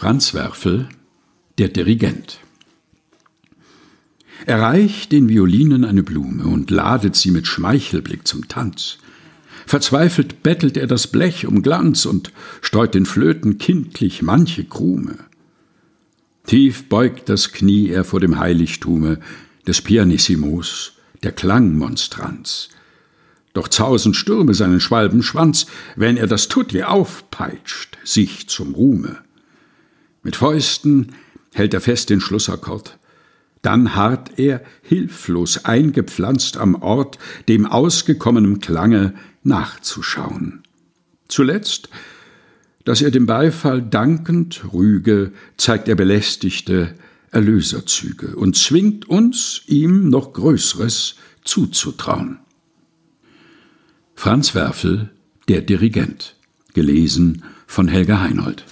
Franz Werfel, der Dirigent. Er reicht den Violinen eine Blume und ladet sie mit Schmeichelblick zum Tanz. Verzweifelt bettelt er das Blech um Glanz und streut den Flöten kindlich manche Krume. Tief beugt das Knie er vor dem Heiligtume des Pianissimos, der Klangmonstranz. Doch zausen Stürme seinen Schwalbenschwanz, wenn er das Tutti aufpeitscht, sich zum Ruhme. Mit Fäusten hält er fest den Schlussakkord. Dann harrt er, hilflos eingepflanzt am Ort, dem ausgekommenen Klange nachzuschauen. Zuletzt, dass er dem Beifall dankend rüge, zeigt er belästigte Erlöserzüge und zwingt uns, ihm noch Größeres zuzutrauen. Franz Werfel, der Dirigent, gelesen von Helga Heinold.